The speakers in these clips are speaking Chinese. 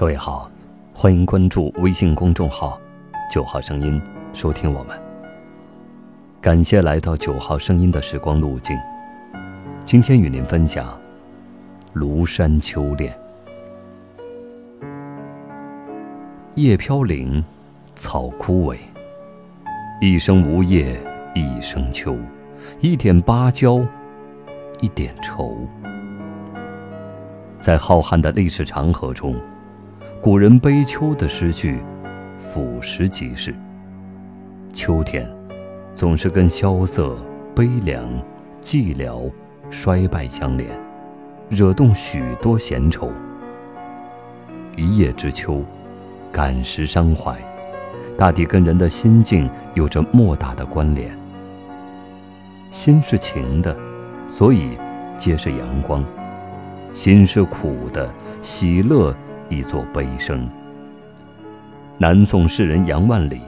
各位好，欢迎关注微信公众号“九号声音”，收听我们。感谢来到九号声音的时光路径。今天与您分享庐山秋恋。叶飘零，草枯萎，一生无叶，一生秋，一点芭蕉，一点愁。在浩瀚的历史长河中。古人悲秋的诗句，俯拾即是。秋天，总是跟萧瑟、悲凉、寂寥、衰败相连，惹动许多闲愁。一叶知秋，感时伤怀，大抵跟人的心境有着莫大的关联。心是晴的，所以皆是阳光；心是苦的，喜乐。一座悲声。南宋诗人杨万里，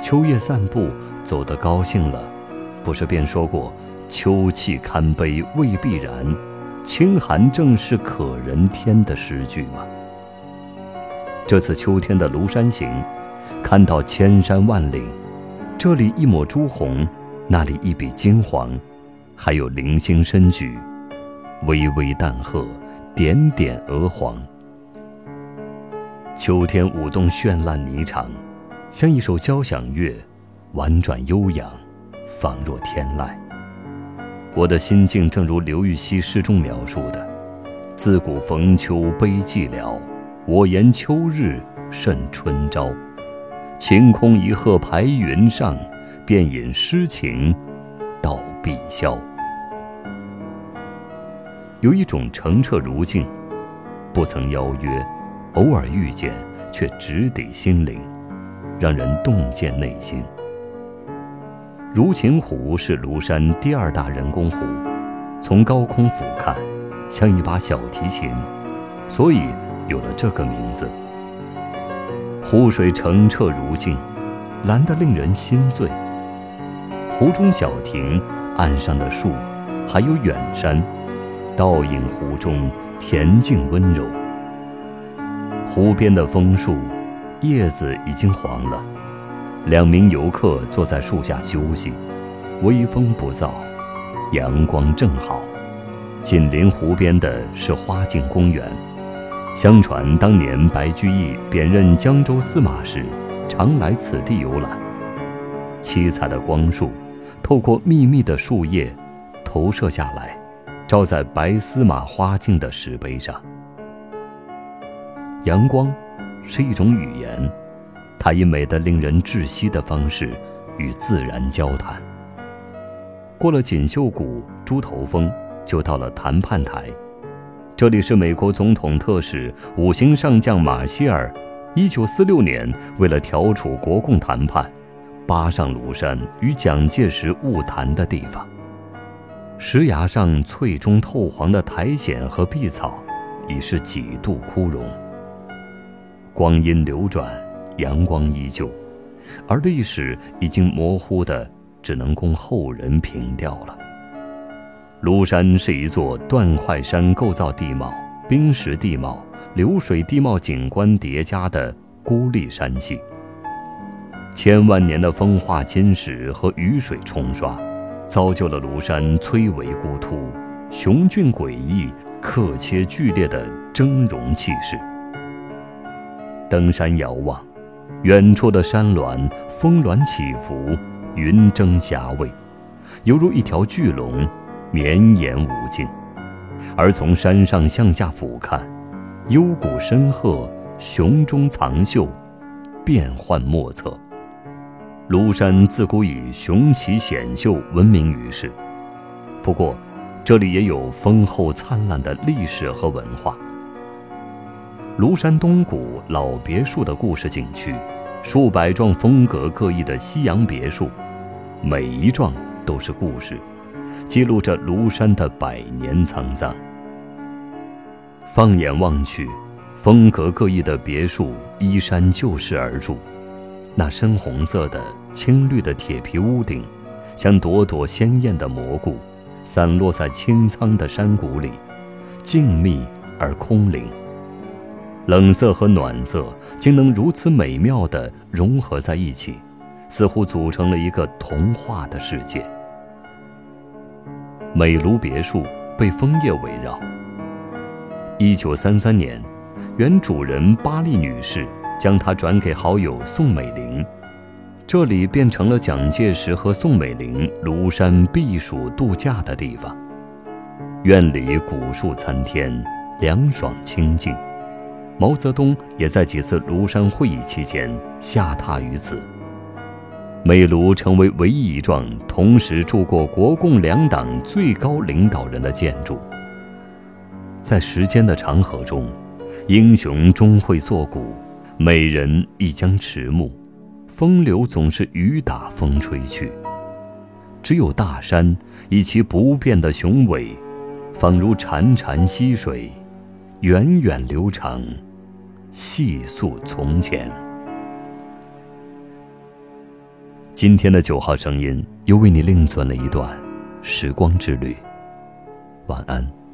秋夜散步走得高兴了，不是便说过“秋气堪悲未必然，清寒正是可人天”的诗句吗？这次秋天的庐山行，看到千山万岭，这里一抹朱红，那里一笔金黄，还有零星深橘，微微淡褐，点点鹅黄。秋天舞动绚烂霓裳，像一首交响乐，婉转悠扬，仿若天籁。我的心境正如刘禹锡诗中描述的：“自古逢秋悲寂寥，我言秋日胜春朝。晴空一鹤排云上，便引诗情到碧霄。”有一种澄澈如镜，不曾邀约。偶尔遇见，却直抵心灵，让人洞见内心。如琴湖是庐山第二大人工湖，从高空俯瞰，像一把小提琴，所以有了这个名字。湖水澄澈如镜，蓝得令人心醉。湖中小亭，岸上的树，还有远山，倒影湖中恬静温柔。湖边的枫树，叶子已经黄了。两名游客坐在树下休息，微风不燥，阳光正好。紧邻湖边的是花径公园。相传当年白居易贬任江州司马时，常来此地游览。七彩的光束，透过密密的树叶，投射下来，照在白司马花径的石碑上。阳光是一种语言，它以美得令人窒息的方式与自然交谈。过了锦绣谷、猪头峰，就到了谈判台。这里是美国总统特使、五星上将马歇尔1946年为了调处国共谈判，扒上庐山与蒋介石晤谈的地方。石崖上翠中透黄的苔藓和碧草，已是几度枯荣。光阴流转，阳光依旧，而历史已经模糊的，只能供后人凭吊了。庐山是一座断块山构造地貌、冰蚀地貌、流水地貌景观叠加的孤立山系。千万年的风化侵蚀和雨水冲刷，造就了庐山崔嵬孤突、雄峻诡异、刻切剧烈的峥嵘气势。登山遥望，远处的山峦峰峦起伏，云蒸霞蔚，犹如一条巨龙，绵延无尽；而从山上向下俯瞰，幽谷深壑，雄中藏秀，变幻莫测。庐山自古以雄奇险秀闻名于世，不过，这里也有丰厚灿烂的历史和文化。庐山东谷老别墅的故事景区，数百幢风格各异的西洋别墅，每一幢都是故事，记录着庐山的百年沧桑。放眼望去，风格各异的别墅依山就势而筑，那深红色的、青绿的铁皮屋顶，像朵朵鲜艳的蘑菇，散落在青苍的山谷里，静谧而空灵。冷色和暖色竟能如此美妙地融合在一起，似乎组成了一个童话的世界。美庐别墅被枫叶围绕。一九三三年，原主人巴丽女士将它转给好友宋美龄，这里变成了蒋介石和宋美龄庐山避暑度假的地方。院里古树参天，凉爽清静。毛泽东也在几次庐山会议期间下榻于此。美庐成为唯一一幢同时住过国共两党最高领导人的建筑。在时间的长河中，英雄终会作古，美人亦将迟暮，风流总是雨打风吹去。只有大山以其不变的雄伟，仿如潺潺溪水，源远流长。细诉从前。今天的九号声音又为你另存了一段时光之旅。晚安。